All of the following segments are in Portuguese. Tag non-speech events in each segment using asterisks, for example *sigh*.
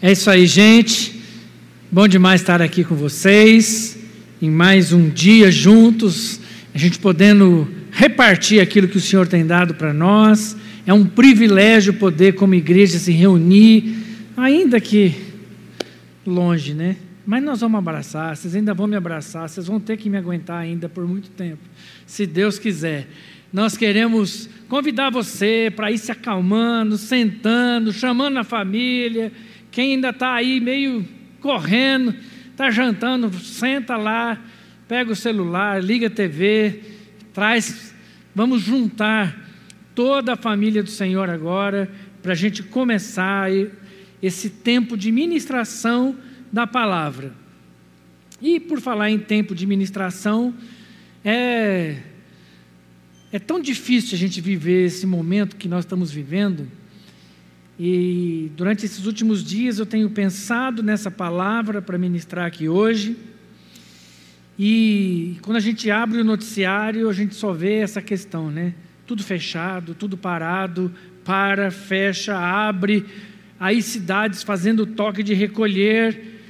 É isso aí, gente. Bom demais estar aqui com vocês, em mais um dia juntos, a gente podendo repartir aquilo que o Senhor tem dado para nós. É um privilégio poder, como igreja, se reunir, ainda que longe, né? Mas nós vamos abraçar, vocês ainda vão me abraçar, vocês vão ter que me aguentar ainda por muito tempo, se Deus quiser. Nós queremos convidar você para ir se acalmando, sentando, chamando a família quem ainda está aí meio correndo, está jantando, senta lá, pega o celular, liga a TV, traz, vamos juntar toda a família do Senhor agora, para a gente começar esse tempo de ministração da palavra. E por falar em tempo de ministração, é, é tão difícil a gente viver esse momento que nós estamos vivendo e durante esses últimos dias eu tenho pensado nessa palavra para ministrar aqui hoje. E quando a gente abre o noticiário, a gente só vê essa questão, né? Tudo fechado, tudo parado, para, fecha, abre. Aí cidades fazendo toque de recolher,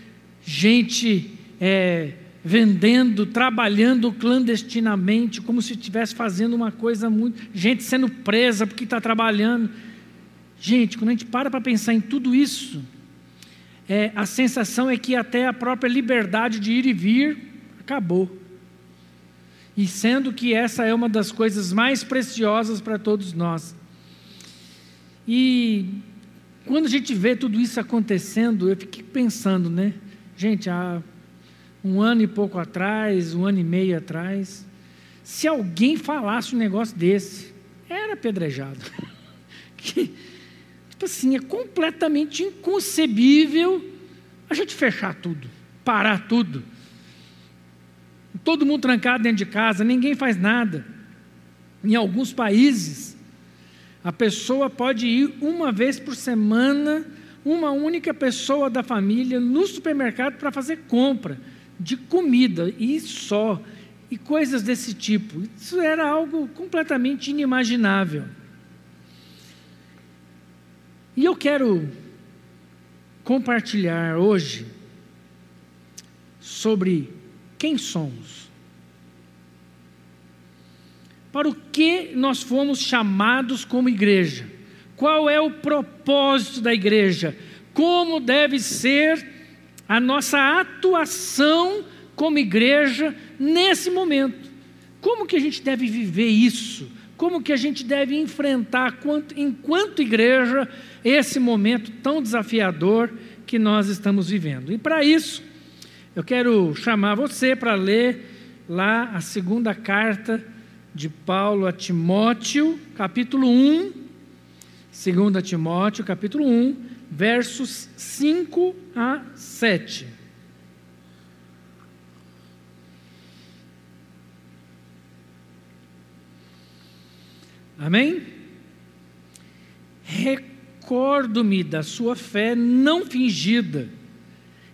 gente é, vendendo, trabalhando clandestinamente, como se estivesse fazendo uma coisa muito. gente sendo presa porque está trabalhando. Gente, quando a gente para para pensar em tudo isso, é, a sensação é que até a própria liberdade de ir e vir acabou. E sendo que essa é uma das coisas mais preciosas para todos nós. E quando a gente vê tudo isso acontecendo, eu fiquei pensando, né? Gente, há um ano e pouco atrás, um ano e meio atrás, se alguém falasse um negócio desse, era apedrejado. *laughs* que, Tipo assim, é completamente inconcebível a gente fechar tudo, parar tudo. Todo mundo trancado dentro de casa, ninguém faz nada. Em alguns países, a pessoa pode ir uma vez por semana, uma única pessoa da família, no supermercado para fazer compra de comida e só, e coisas desse tipo. Isso era algo completamente inimaginável. E eu quero compartilhar hoje sobre quem somos. Para o que nós fomos chamados como igreja? Qual é o propósito da igreja? Como deve ser a nossa atuação como igreja nesse momento? Como que a gente deve viver isso? Como que a gente deve enfrentar, enquanto igreja, esse momento tão desafiador que nós estamos vivendo? E para isso, eu quero chamar você para ler lá a segunda carta de Paulo a Timóteo, capítulo 1, 2 Timóteo, capítulo 1, versos 5 a 7. Amém? Recordo-me da sua fé não fingida,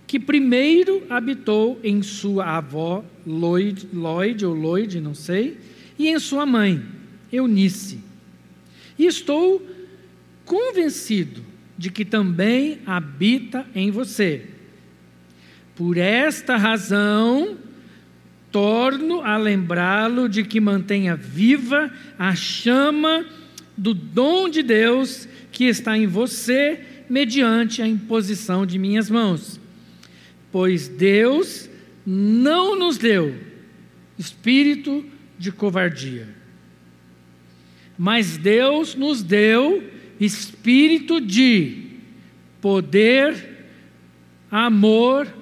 que primeiro habitou em sua avó Lloyd, Lloyd ou Lloyd, não sei, e em sua mãe, Eunice. E estou convencido de que também habita em você. Por esta razão, torno a lembrá-lo de que mantenha viva a chama do dom de Deus que está em você, mediante a imposição de minhas mãos. Pois Deus não nos deu espírito de covardia, mas Deus nos deu espírito de poder, amor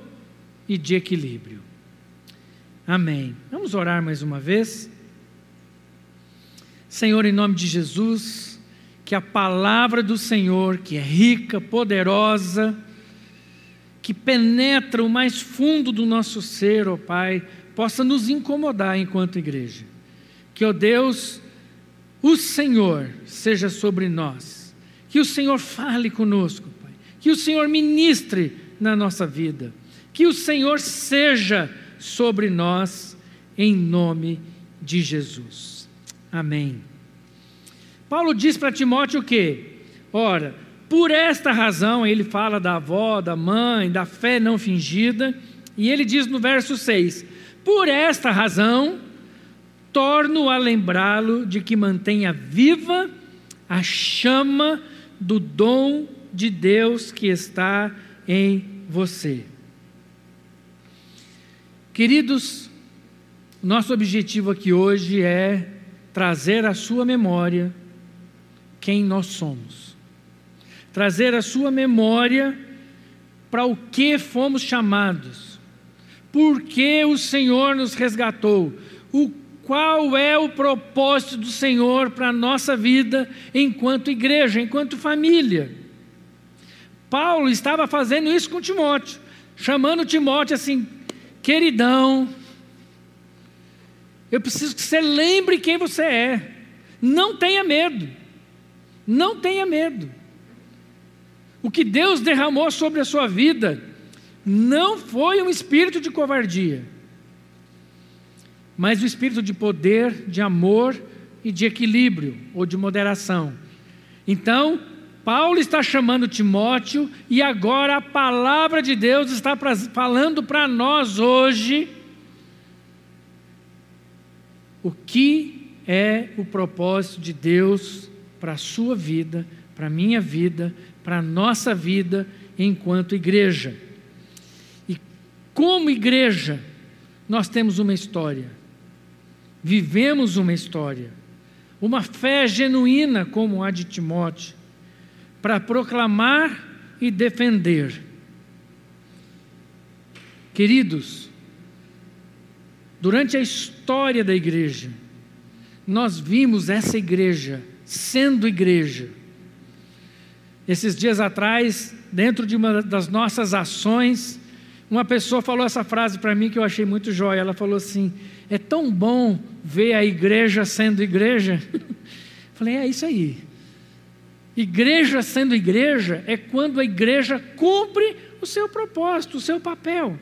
e de equilíbrio. Amém. Vamos orar mais uma vez. Senhor, em nome de Jesus, que a palavra do Senhor, que é rica, poderosa, que penetra o mais fundo do nosso ser, ó Pai, possa nos incomodar enquanto igreja. Que, ó Deus, o Senhor seja sobre nós. Que o Senhor fale conosco, Pai. Que o Senhor ministre na nossa vida. Que o Senhor seja sobre nós, em nome de Jesus. Amém. Paulo diz para Timóteo o quê? Ora, Por esta razão, ele fala da avó, da mãe, da fé não fingida, e ele diz no verso 6: Por esta razão, torno a lembrá-lo de que mantenha viva a chama do dom de Deus que está em você. Queridos, nosso objetivo aqui hoje é trazer à sua memória quem nós somos. Trazer à sua memória para o que fomos chamados. Por que o Senhor nos resgatou? O qual é o propósito do Senhor para a nossa vida enquanto igreja, enquanto família. Paulo estava fazendo isso com Timóteo, chamando Timóteo assim, queridão, eu preciso que você lembre quem você é. Não tenha medo. Não tenha medo. O que Deus derramou sobre a sua vida não foi um espírito de covardia, mas o um espírito de poder, de amor e de equilíbrio ou de moderação. Então, Paulo está chamando Timóteo e agora a palavra de Deus está falando para nós hoje o que é o propósito de Deus para a sua vida, para a minha vida, para a nossa vida enquanto igreja. E como igreja, nós temos uma história, vivemos uma história, uma fé genuína como a de Timóteo, para proclamar e defender. Queridos, Durante a história da igreja, nós vimos essa igreja sendo igreja. Esses dias atrás, dentro de uma das nossas ações, uma pessoa falou essa frase para mim que eu achei muito jóia. Ela falou assim: É tão bom ver a igreja sendo igreja. *laughs* Falei: É isso aí. Igreja sendo igreja é quando a igreja cumpre o seu propósito, o seu papel.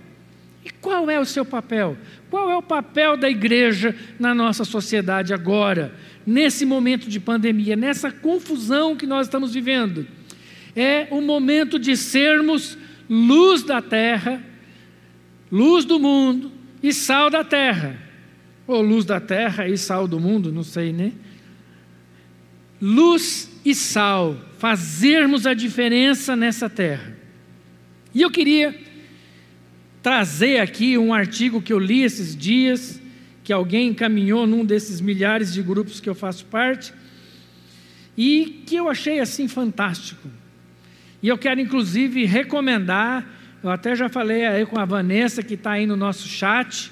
E qual é o seu papel? Qual é o papel da igreja na nossa sociedade agora, nesse momento de pandemia, nessa confusão que nós estamos vivendo? É o momento de sermos luz da terra, luz do mundo e sal da terra. Ou luz da terra e sal do mundo, não sei, né? Luz e sal, fazermos a diferença nessa terra. E eu queria trazer aqui um artigo que eu li esses dias, que alguém encaminhou num desses milhares de grupos que eu faço parte, e que eu achei assim fantástico. E eu quero inclusive recomendar, eu até já falei aí com a Vanessa que está aí no nosso chat,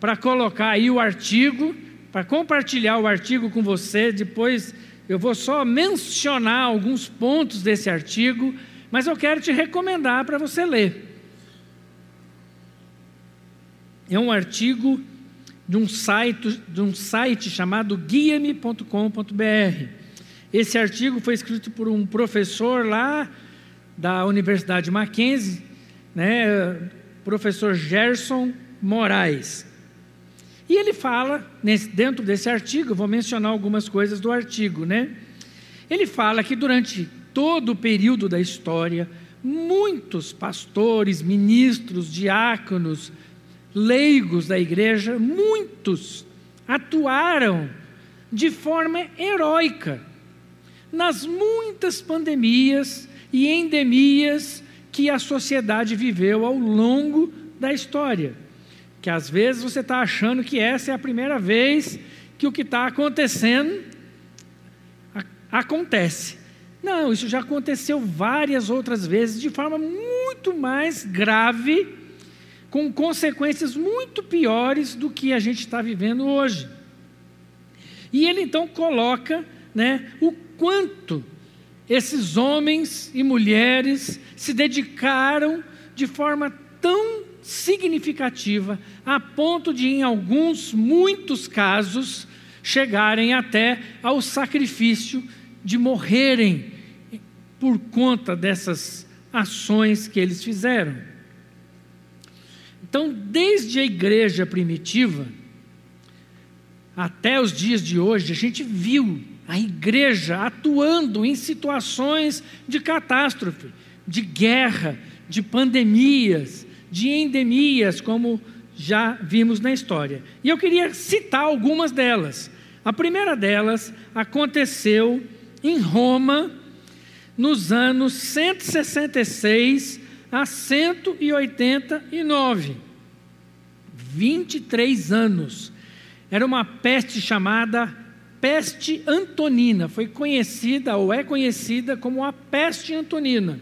para colocar aí o artigo, para compartilhar o artigo com você. Depois eu vou só mencionar alguns pontos desse artigo, mas eu quero te recomendar para você ler é um artigo de um site, de um site chamado guiame.com.br. Esse artigo foi escrito por um professor lá da Universidade Mackenzie, né, professor Gerson Moraes. E ele fala, nesse, dentro desse artigo, vou mencionar algumas coisas do artigo, né? Ele fala que durante todo o período da história, muitos pastores, ministros, diáconos, leigos da igreja, muitos atuaram de forma heróica nas muitas pandemias e endemias que a sociedade viveu ao longo da história. Que às vezes você está achando que essa é a primeira vez que o que está acontecendo acontece. Não, isso já aconteceu várias outras vezes de forma muito mais grave com consequências muito piores do que a gente está vivendo hoje. E ele então coloca né, o quanto esses homens e mulheres se dedicaram de forma tão significativa, a ponto de, em alguns, muitos casos, chegarem até ao sacrifício de morrerem por conta dessas ações que eles fizeram. Então, desde a igreja primitiva até os dias de hoje, a gente viu a igreja atuando em situações de catástrofe, de guerra, de pandemias, de endemias, como já vimos na história. E eu queria citar algumas delas. A primeira delas aconteceu em Roma, nos anos 166 a 189. 23 anos. Era uma peste chamada peste antonina. Foi conhecida ou é conhecida como a peste antonina.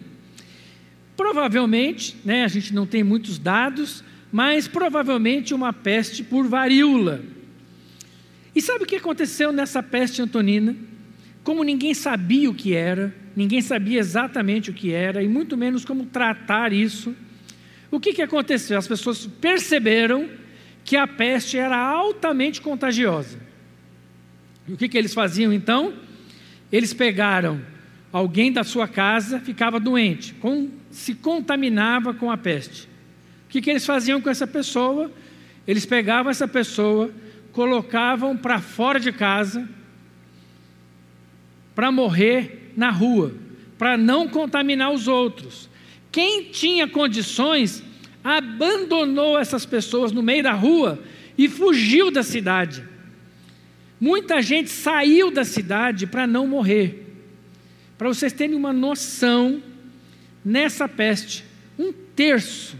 Provavelmente, né, a gente não tem muitos dados, mas provavelmente uma peste por varíola. E sabe o que aconteceu nessa peste antonina? Como ninguém sabia o que era, ninguém sabia exatamente o que era, e muito menos como tratar isso, o que, que aconteceu? As pessoas perceberam que a peste era altamente contagiosa. E o que, que eles faziam então? Eles pegaram alguém da sua casa, ficava doente, com, se contaminava com a peste. O que, que eles faziam com essa pessoa? Eles pegavam essa pessoa, colocavam para fora de casa, para morrer na rua, para não contaminar os outros. Quem tinha condições abandonou essas pessoas no meio da rua e fugiu da cidade. Muita gente saiu da cidade para não morrer. Para vocês terem uma noção, nessa peste, um terço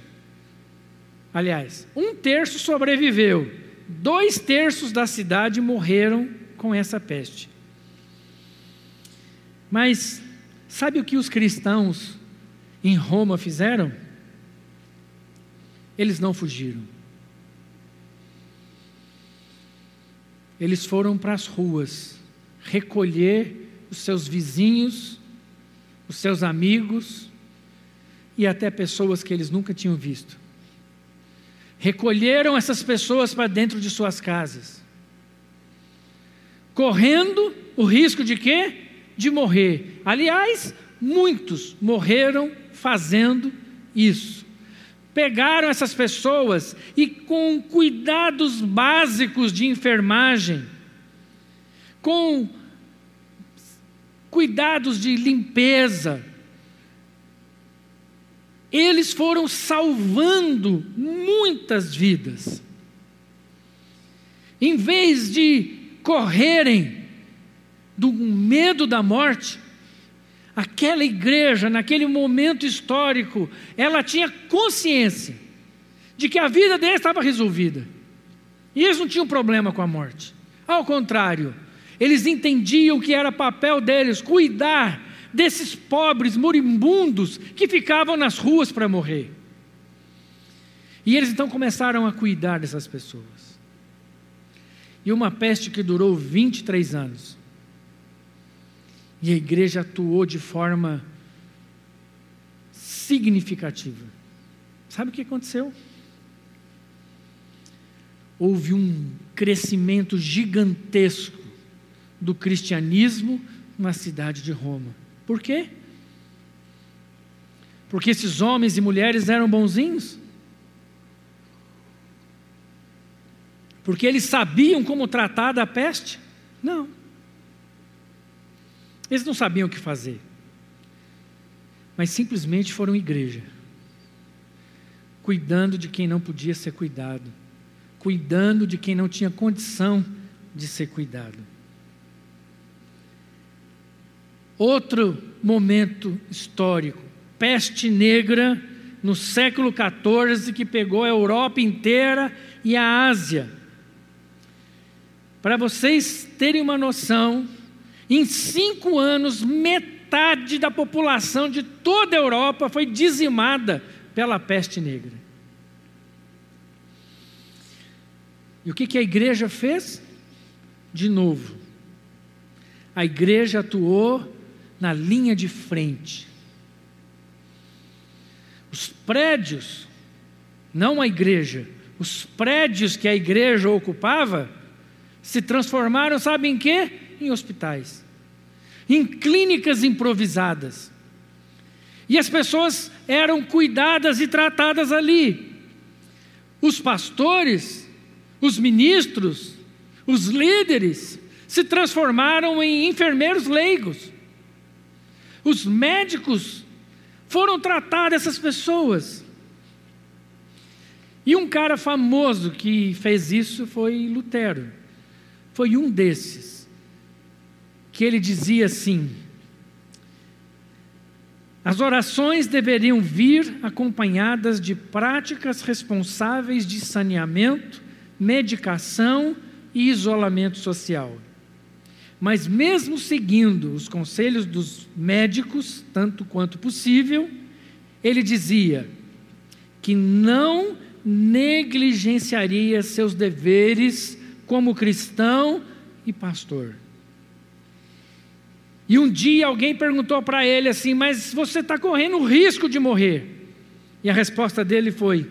Aliás, um terço sobreviveu, dois terços da cidade morreram com essa peste. Mas sabe o que os cristãos em Roma fizeram? Eles não fugiram. Eles foram para as ruas recolher os seus vizinhos, os seus amigos e até pessoas que eles nunca tinham visto recolheram essas pessoas para dentro de suas casas, correndo o risco de quê? De morrer. Aliás, muitos morreram fazendo isso. Pegaram essas pessoas e, com cuidados básicos de enfermagem, com cuidados de limpeza, eles foram salvando muitas vidas. Em vez de correrem do medo da morte, aquela igreja, naquele momento histórico, ela tinha consciência de que a vida deles estava resolvida. E eles não tinham problema com a morte. Ao contrário, eles entendiam que era papel deles cuidar desses pobres moribundos que ficavam nas ruas para morrer. E eles então começaram a cuidar dessas pessoas. E uma peste que durou 23 anos. E a igreja atuou de forma significativa. Sabe o que aconteceu? Houve um crescimento gigantesco do cristianismo na cidade de Roma. Por quê? Porque esses homens e mulheres eram bonzinhos? Porque eles sabiam como tratar da peste? Não. Eles não sabiam o que fazer. Mas simplesmente foram igreja. Cuidando de quem não podia ser cuidado. Cuidando de quem não tinha condição de ser cuidado. Outro momento histórico, peste negra no século XIV que pegou a Europa inteira e a Ásia. Para vocês terem uma noção, em cinco anos, metade da população de toda a Europa foi dizimada pela peste negra. E o que, que a igreja fez? De novo, a igreja atuou na linha de frente. Os prédios, não a igreja, os prédios que a igreja ocupava se transformaram, sabe em quê? Em hospitais, em clínicas improvisadas. E as pessoas eram cuidadas e tratadas ali. Os pastores, os ministros, os líderes se transformaram em enfermeiros leigos. Os médicos foram tratar essas pessoas. E um cara famoso que fez isso foi Lutero. Foi um desses. Que ele dizia assim: as orações deveriam vir acompanhadas de práticas responsáveis de saneamento, medicação e isolamento social. Mas, mesmo seguindo os conselhos dos médicos, tanto quanto possível, ele dizia que não negligenciaria seus deveres como cristão e pastor. E um dia alguém perguntou para ele assim: Mas você está correndo o risco de morrer? E a resposta dele foi: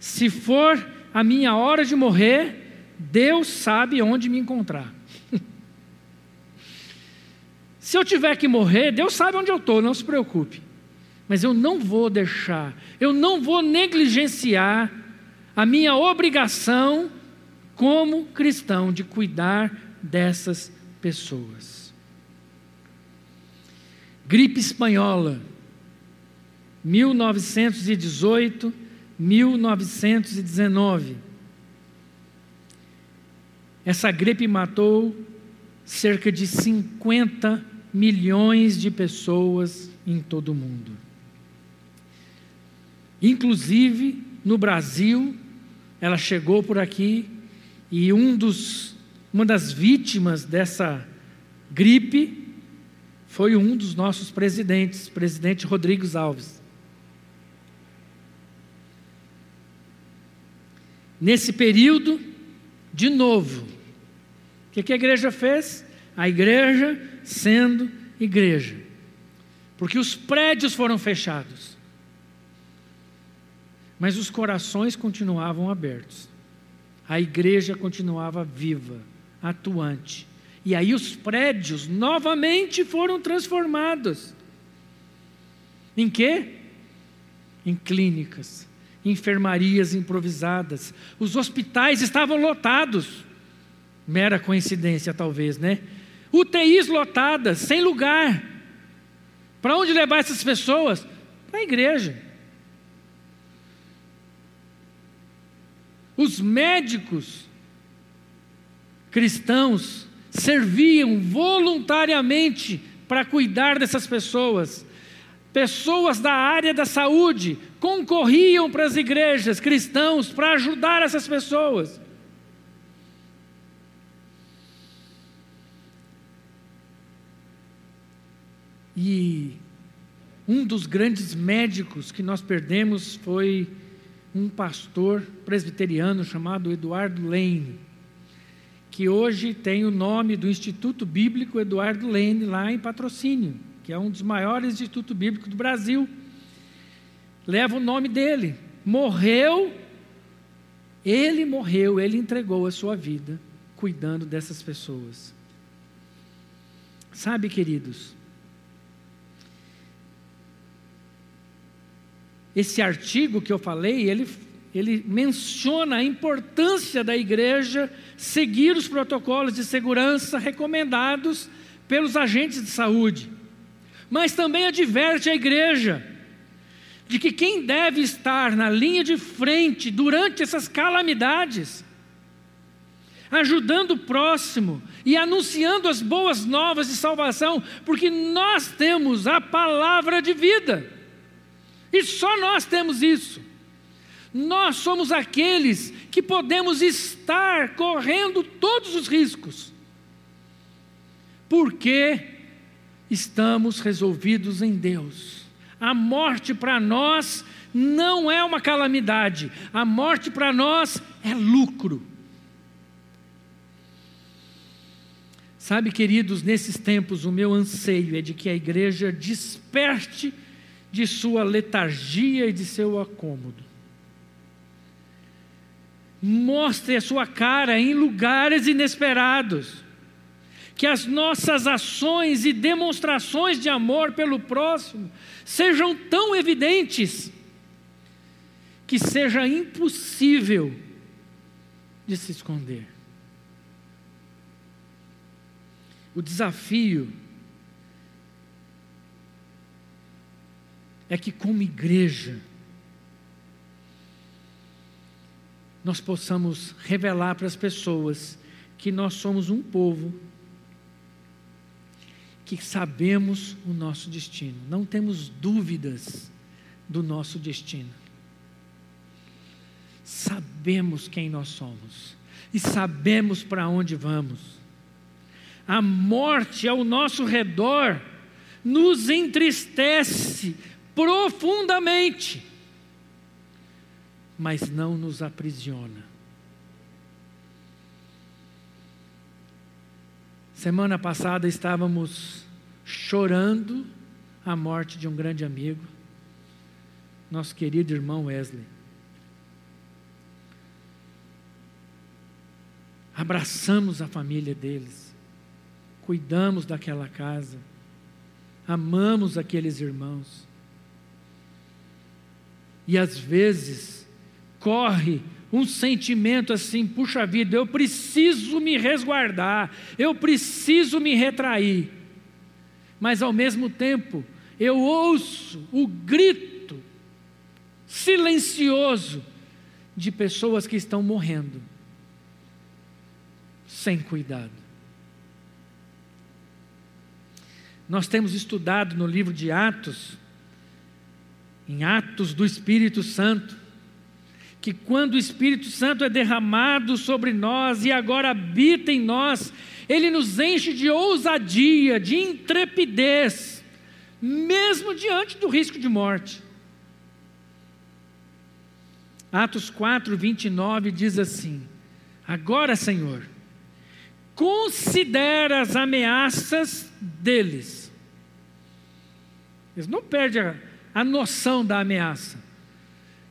Se for a minha hora de morrer, Deus sabe onde me encontrar. *laughs* Se eu tiver que morrer, Deus sabe onde eu estou, não se preocupe. Mas eu não vou deixar, eu não vou negligenciar a minha obrigação como cristão de cuidar dessas pessoas. Gripe espanhola, 1918, 1919. Essa gripe matou cerca de 50 milhões de pessoas em todo o mundo. Inclusive no Brasil, ela chegou por aqui e um dos, uma das vítimas dessa gripe foi um dos nossos presidentes, presidente Rodrigues Alves. Nesse período, de novo, o que, que a igreja fez? A igreja sendo igreja, porque os prédios foram fechados, mas os corações continuavam abertos, a igreja continuava viva, atuante, e aí os prédios novamente foram transformados. Em quê? Em clínicas, enfermarias improvisadas. Os hospitais estavam lotados. Mera coincidência, talvez, né? UTIs lotadas, sem lugar. Para onde levar essas pessoas? Para a igreja. Os médicos cristãos serviam voluntariamente para cuidar dessas pessoas. Pessoas da área da saúde concorriam para as igrejas cristãos para ajudar essas pessoas. E um dos grandes médicos que nós perdemos foi um pastor presbiteriano chamado Eduardo Lane que hoje tem o nome do Instituto Bíblico Eduardo Lene, lá em Patrocínio, que é um dos maiores institutos bíblicos do Brasil. Leva o nome dele. Morreu, ele morreu, ele entregou a sua vida cuidando dessas pessoas. Sabe, queridos, esse artigo que eu falei, ele ele menciona a importância da igreja seguir os protocolos de segurança recomendados pelos agentes de saúde, mas também adverte a igreja de que quem deve estar na linha de frente durante essas calamidades, ajudando o próximo e anunciando as boas novas de salvação, porque nós temos a palavra de vida, e só nós temos isso. Nós somos aqueles que podemos estar correndo todos os riscos, porque estamos resolvidos em Deus. A morte para nós não é uma calamidade, a morte para nós é lucro. Sabe, queridos, nesses tempos o meu anseio é de que a igreja desperte de sua letargia e de seu acômodo mostre a sua cara em lugares inesperados. Que as nossas ações e demonstrações de amor pelo próximo sejam tão evidentes que seja impossível de se esconder. o desafio é que, como igreja, nós possamos revelar para as pessoas que nós somos um povo que sabemos o nosso destino, não temos dúvidas do nosso destino. Sabemos quem nós somos e sabemos para onde vamos. A morte ao nosso redor nos entristece profundamente, mas não nos aprisiona. Semana passada estávamos chorando a morte de um grande amigo, nosso querido irmão Wesley. Abraçamos a família deles, cuidamos daquela casa, amamos aqueles irmãos. E às vezes corre um sentimento assim, puxa vida, eu preciso me resguardar, eu preciso me retrair. Mas ao mesmo tempo, eu ouço o grito silencioso de pessoas que estão morrendo sem cuidado. Nós temos estudado no livro de Atos, em Atos do Espírito Santo, que quando o Espírito Santo é derramado sobre nós e agora habita em nós, ele nos enche de ousadia, de intrepidez, mesmo diante do risco de morte. Atos 4, 29 diz assim: Agora, Senhor, considera as ameaças deles. Eles não perdem a, a noção da ameaça.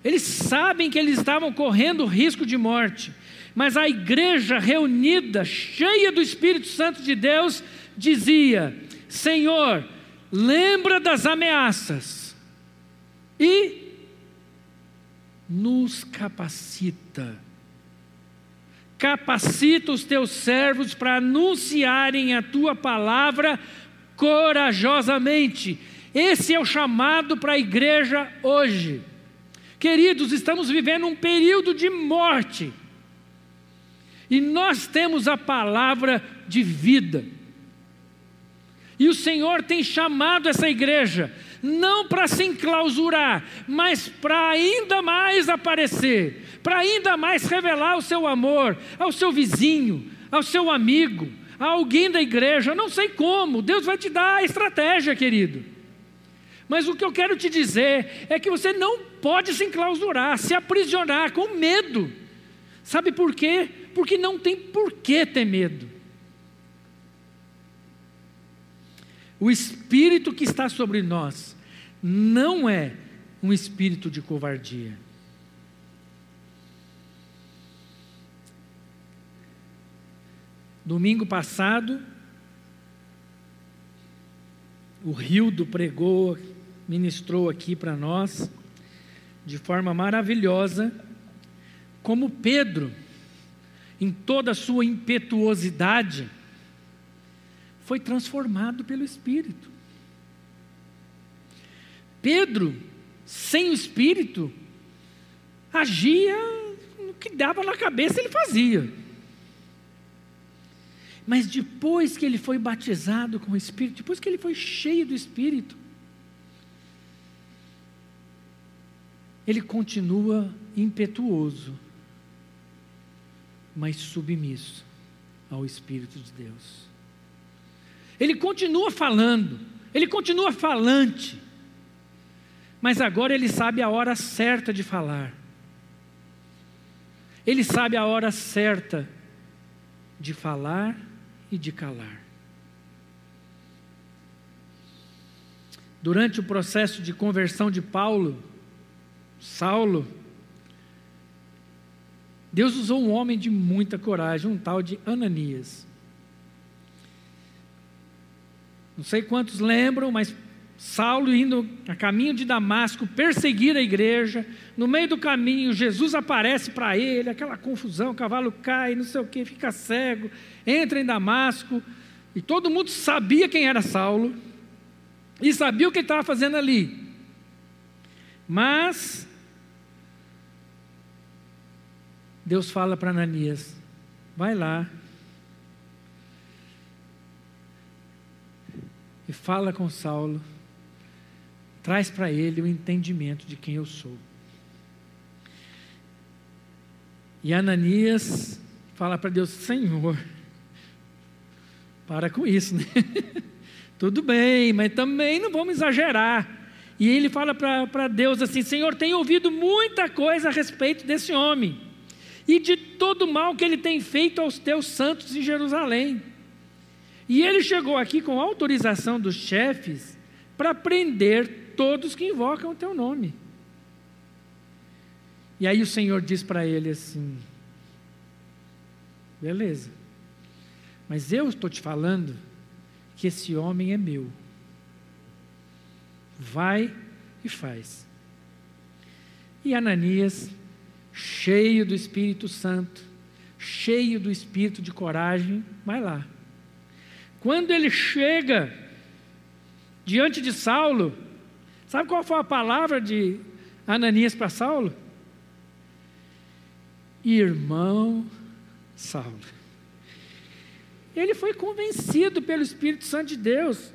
Eles sabem que eles estavam correndo risco de morte, mas a igreja reunida, cheia do Espírito Santo de Deus, dizia: Senhor, lembra das ameaças e nos capacita. Capacita os teus servos para anunciarem a tua palavra corajosamente. Esse é o chamado para a igreja hoje. Queridos, estamos vivendo um período de morte. E nós temos a palavra de vida. E o Senhor tem chamado essa igreja, não para se enclausurar, mas para ainda mais aparecer, para ainda mais revelar o seu amor ao seu vizinho, ao seu amigo, a alguém da igreja. Não sei como, Deus vai te dar a estratégia, querido. Mas o que eu quero te dizer é que você não pode se enclausurar, se aprisionar com medo. Sabe por quê? Porque não tem por que ter medo. O espírito que está sobre nós não é um espírito de covardia. Domingo passado, o Rildo pregou ministrou aqui para nós, de forma maravilhosa, como Pedro, em toda a sua impetuosidade, foi transformado pelo Espírito. Pedro, sem o Espírito, agia no que dava na cabeça, ele fazia. Mas depois que ele foi batizado com o Espírito, depois que ele foi cheio do Espírito, ele continua impetuoso, mas submisso ao Espírito de Deus. Ele continua falando, ele continua falante, mas agora ele sabe a hora certa de falar. Ele sabe a hora certa de falar e de calar. Durante o processo de conversão de Paulo, Saulo, Deus usou um homem de muita coragem, um tal de Ananias. Não sei quantos lembram, mas Saulo indo a caminho de Damasco perseguir a igreja, no meio do caminho Jesus aparece para ele, aquela confusão, o cavalo cai, não sei o que, fica cego, entra em Damasco E todo mundo sabia quem era Saulo e sabia o que ele estava fazendo ali. Mas Deus fala para Ananias: vai lá e fala com Saulo, traz para ele o entendimento de quem eu sou. E Ananias fala para Deus: Senhor, para com isso, né? *laughs* Tudo bem, mas também não vamos exagerar. E ele fala para Deus assim: Senhor, tenho ouvido muita coisa a respeito desse homem e de todo o mal que ele tem feito aos teus santos em Jerusalém. E ele chegou aqui com autorização dos chefes para prender todos que invocam o teu nome. E aí o Senhor diz para ele assim: beleza, mas eu estou te falando que esse homem é meu. Vai e faz. E Ananias, cheio do Espírito Santo, cheio do espírito de coragem, vai lá. Quando ele chega diante de Saulo, sabe qual foi a palavra de Ananias para Saulo? Irmão Saulo. Ele foi convencido pelo Espírito Santo de Deus.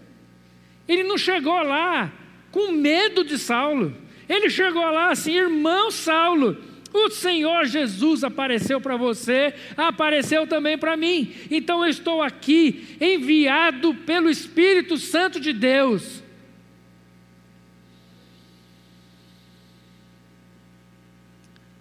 Ele não chegou lá com medo de Saulo. Ele chegou lá assim, irmão Saulo, o Senhor Jesus apareceu para você, apareceu também para mim. Então eu estou aqui, enviado pelo Espírito Santo de Deus.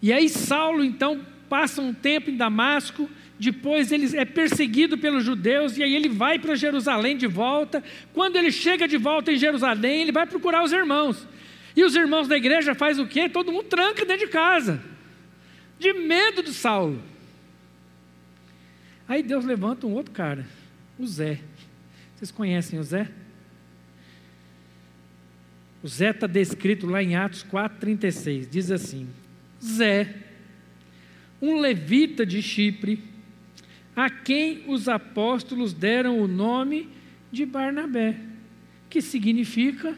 E aí Saulo então passa um tempo em Damasco, depois ele é perseguido pelos judeus e aí ele vai para Jerusalém de volta. Quando ele chega de volta em Jerusalém, ele vai procurar os irmãos. E os irmãos da igreja faz o quê? Todo mundo tranca dentro de casa, de medo de Saulo. Aí Deus levanta um outro cara, o Zé. Vocês conhecem o Zé? O Zé está descrito lá em Atos 4,36. Diz assim: Zé, um levita de Chipre, a quem os apóstolos deram o nome de Barnabé, que significa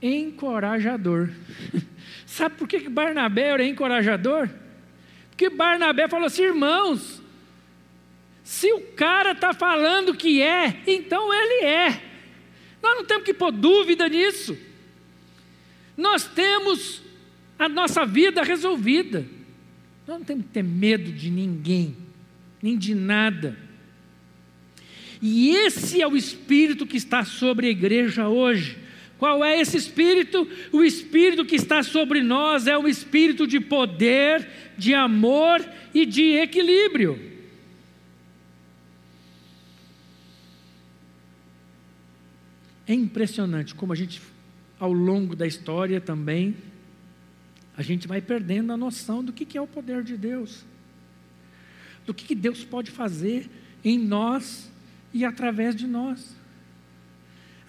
encorajador. *laughs* Sabe por que Barnabé era encorajador? Porque Barnabé falou assim: irmãos, se o cara está falando que é, então ele é. Nós não temos que pôr dúvida nisso. Nós temos a nossa vida resolvida. Nós não temos que ter medo de ninguém nem de nada. E esse é o espírito que está sobre a igreja hoje. Qual é esse espírito? O espírito que está sobre nós é um espírito de poder, de amor e de equilíbrio. É impressionante como a gente, ao longo da história também, a gente vai perdendo a noção do que é o poder de Deus do que Deus pode fazer em nós e através de nós.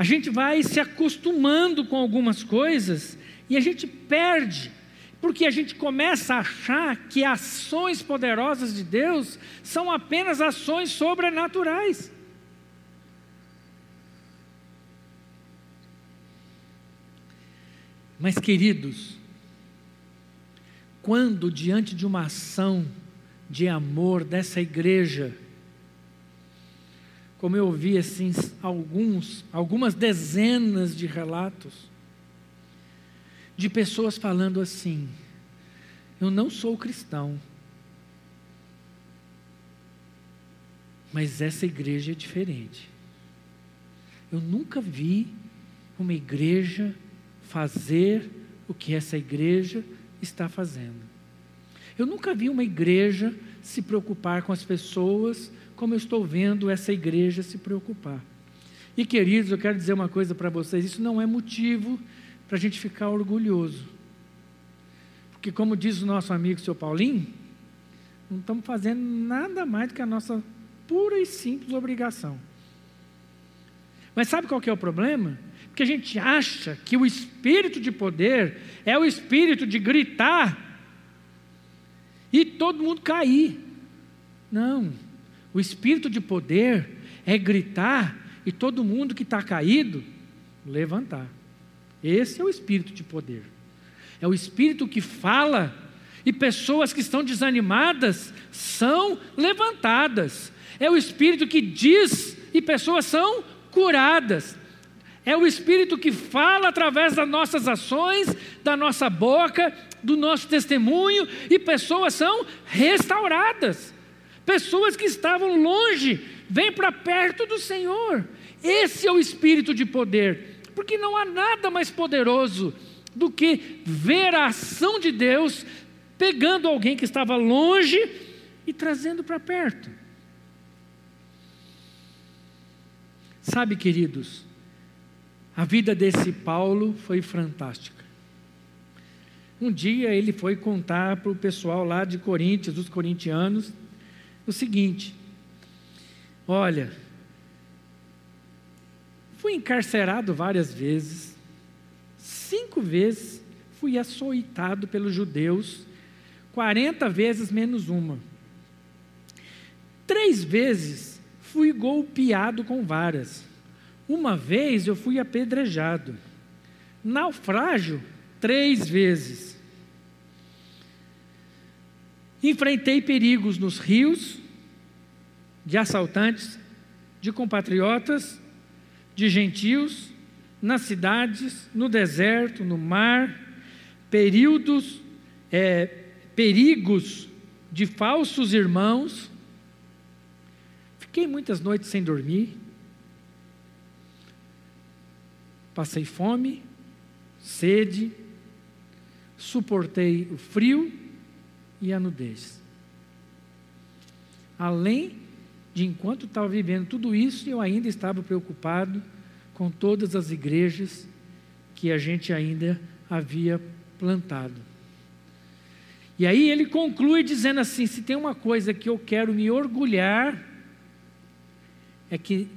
A gente vai se acostumando com algumas coisas e a gente perde, porque a gente começa a achar que ações poderosas de Deus são apenas ações sobrenaturais. Mas, queridos, quando diante de uma ação de amor dessa igreja. Como eu ouvi assim alguns, algumas dezenas de relatos de pessoas falando assim: eu não sou cristão, mas essa igreja é diferente. Eu nunca vi uma igreja fazer o que essa igreja está fazendo. Eu nunca vi uma igreja se preocupar com as pessoas como eu estou vendo essa igreja se preocupar. E queridos, eu quero dizer uma coisa para vocês: isso não é motivo para a gente ficar orgulhoso. Porque, como diz o nosso amigo seu Paulinho, não estamos fazendo nada mais do que a nossa pura e simples obrigação. Mas sabe qual que é o problema? Porque a gente acha que o espírito de poder é o espírito de gritar e todo mundo cair. Não. O espírito de poder é gritar e todo mundo que está caído levantar. Esse é o espírito de poder. É o espírito que fala e pessoas que estão desanimadas são levantadas. É o espírito que diz e pessoas são curadas. É o Espírito que fala através das nossas ações, da nossa boca, do nosso testemunho, e pessoas são restauradas. Pessoas que estavam longe, vêm para perto do Senhor. Esse é o Espírito de poder, porque não há nada mais poderoso do que ver a ação de Deus pegando alguém que estava longe e trazendo para perto. Sabe, queridos, a vida desse Paulo foi fantástica. Um dia ele foi contar para o pessoal lá de Coríntios, dos corintianos, o seguinte: Olha, fui encarcerado várias vezes, cinco vezes fui açoitado pelos judeus, quarenta vezes menos uma. Três vezes fui golpeado com varas. Uma vez eu fui apedrejado. Naufrágio, três vezes. Enfrentei perigos nos rios, de assaltantes, de compatriotas, de gentios, nas cidades, no deserto, no mar, períodos, é, perigos de falsos irmãos. Fiquei muitas noites sem dormir. Passei fome, sede, suportei o frio e a nudez. Além de enquanto estava vivendo tudo isso, eu ainda estava preocupado com todas as igrejas que a gente ainda havia plantado. E aí ele conclui dizendo assim: se tem uma coisa que eu quero me orgulhar, é que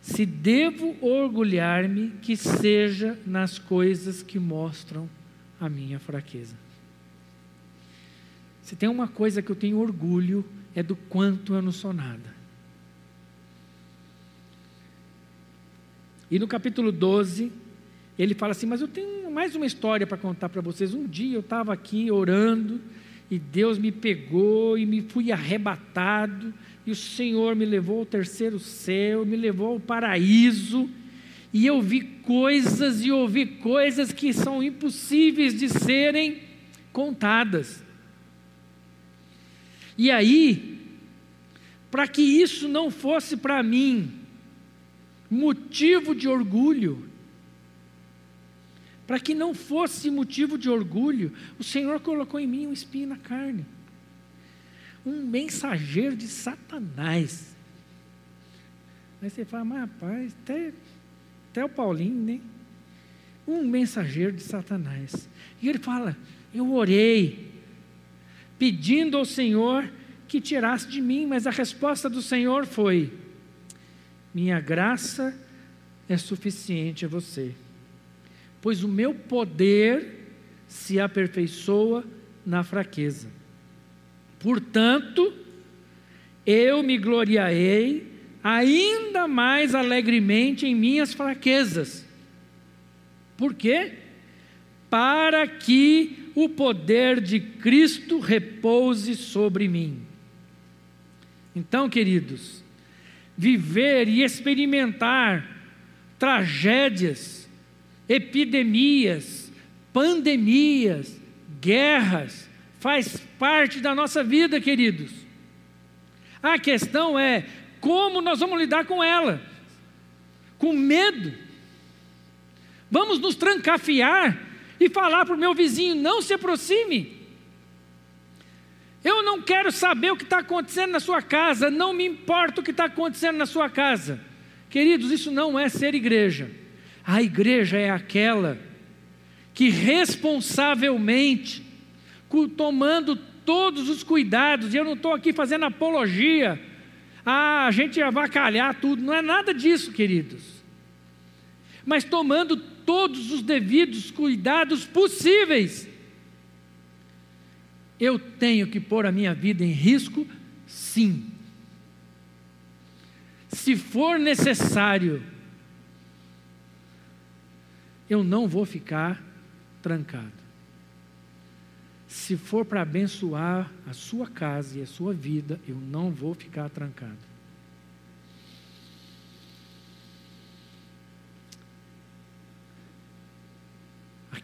se devo orgulhar-me, que seja nas coisas que mostram a minha fraqueza. Se tem uma coisa que eu tenho orgulho, é do quanto eu não sou nada. E no capítulo 12, ele fala assim: Mas eu tenho mais uma história para contar para vocês. Um dia eu estava aqui orando, e Deus me pegou e me fui arrebatado e o Senhor me levou ao terceiro céu, me levou ao paraíso, e eu vi coisas e ouvi coisas que são impossíveis de serem contadas. E aí, para que isso não fosse para mim motivo de orgulho, para que não fosse motivo de orgulho, o Senhor colocou em mim um espinho na carne um mensageiro de Satanás. Aí você fala, mas rapaz, até, até o Paulinho, né? Um mensageiro de Satanás. E ele fala: Eu orei, pedindo ao Senhor que tirasse de mim, mas a resposta do Senhor foi: Minha graça é suficiente a você, pois o meu poder se aperfeiçoa na fraqueza. Portanto, eu me gloriarei ainda mais alegremente em minhas fraquezas. Por quê? Para que o poder de Cristo repouse sobre mim. Então, queridos, viver e experimentar tragédias, epidemias, pandemias, guerras, faz parte da nossa vida, queridos. A questão é como nós vamos lidar com ela. Com medo. Vamos nos trancafiar e falar para o meu vizinho: não se aproxime. Eu não quero saber o que está acontecendo na sua casa, não me importa o que está acontecendo na sua casa. Queridos, isso não é ser igreja. A igreja é aquela que responsavelmente tomando todos os cuidados, e eu não estou aqui fazendo apologia, a gente avacalhar tudo, não é nada disso, queridos. Mas tomando todos os devidos cuidados possíveis. Eu tenho que pôr a minha vida em risco? Sim. se for necessário, eu não vou ficar trancado. Se for para abençoar a sua casa e a sua vida, eu não vou ficar trancado.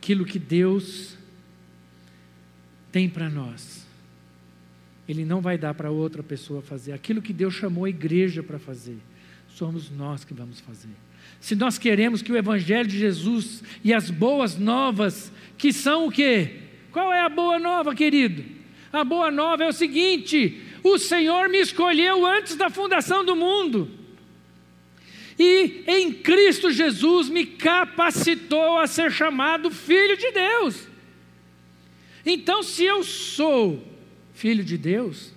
Aquilo que Deus tem para nós, Ele não vai dar para outra pessoa fazer. Aquilo que Deus chamou a igreja para fazer, somos nós que vamos fazer. Se nós queremos que o Evangelho de Jesus e as boas novas, que são o quê? Qual é a boa nova, querido? A boa nova é o seguinte: o Senhor me escolheu antes da fundação do mundo. E em Cristo Jesus me capacitou a ser chamado filho de Deus. Então, se eu sou filho de Deus,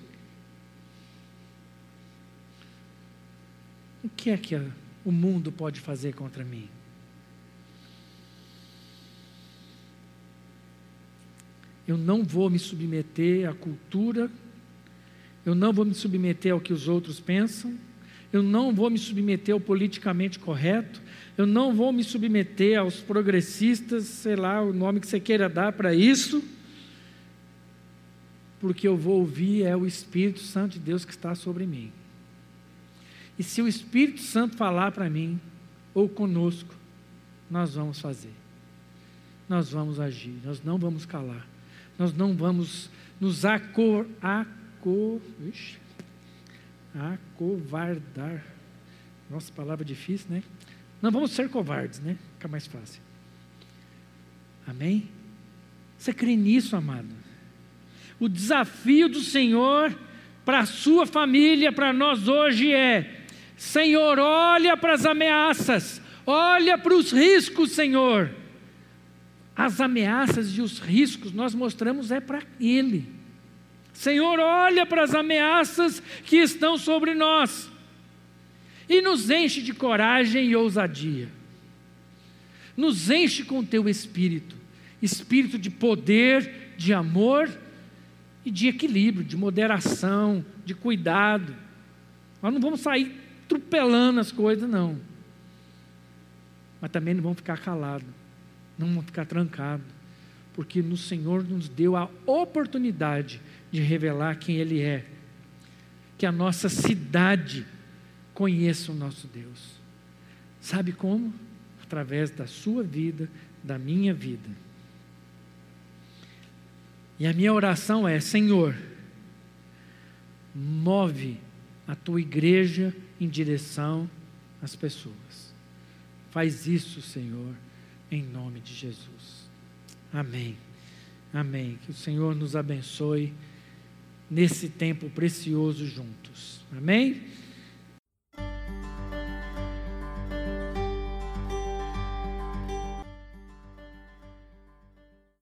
o que é que o mundo pode fazer contra mim? Eu não vou me submeter à cultura, eu não vou me submeter ao que os outros pensam, eu não vou me submeter ao politicamente correto, eu não vou me submeter aos progressistas, sei lá, o nome que você queira dar para isso, porque eu vou ouvir é o Espírito Santo de Deus que está sobre mim. E se o Espírito Santo falar para mim, ou conosco, nós vamos fazer, nós vamos agir, nós não vamos calar nós não vamos nos acor, acor, ixi, acovardar. Nossa, palavra difícil, né? Não vamos ser covardes, né? Fica mais fácil. Amém? Você crê nisso, amado? O desafio do Senhor para a sua família, para nós hoje é: Senhor, olha para as ameaças, olha para os riscos, Senhor as ameaças e os riscos nós mostramos é para Ele. Senhor, olha para as ameaças que estão sobre nós e nos enche de coragem e ousadia. Nos enche com teu espírito, espírito de poder, de amor e de equilíbrio, de moderação, de cuidado. Nós não vamos sair atropelando as coisas, não. Mas também não vamos ficar calados não vamos ficar trancados, porque no Senhor nos deu a oportunidade de revelar quem Ele é, que a nossa cidade conheça o nosso Deus. Sabe como? Através da sua vida, da minha vida. E a minha oração é: Senhor, move a tua igreja em direção às pessoas. Faz isso, Senhor em nome de Jesus. Amém. Amém. Que o Senhor nos abençoe nesse tempo precioso juntos. Amém?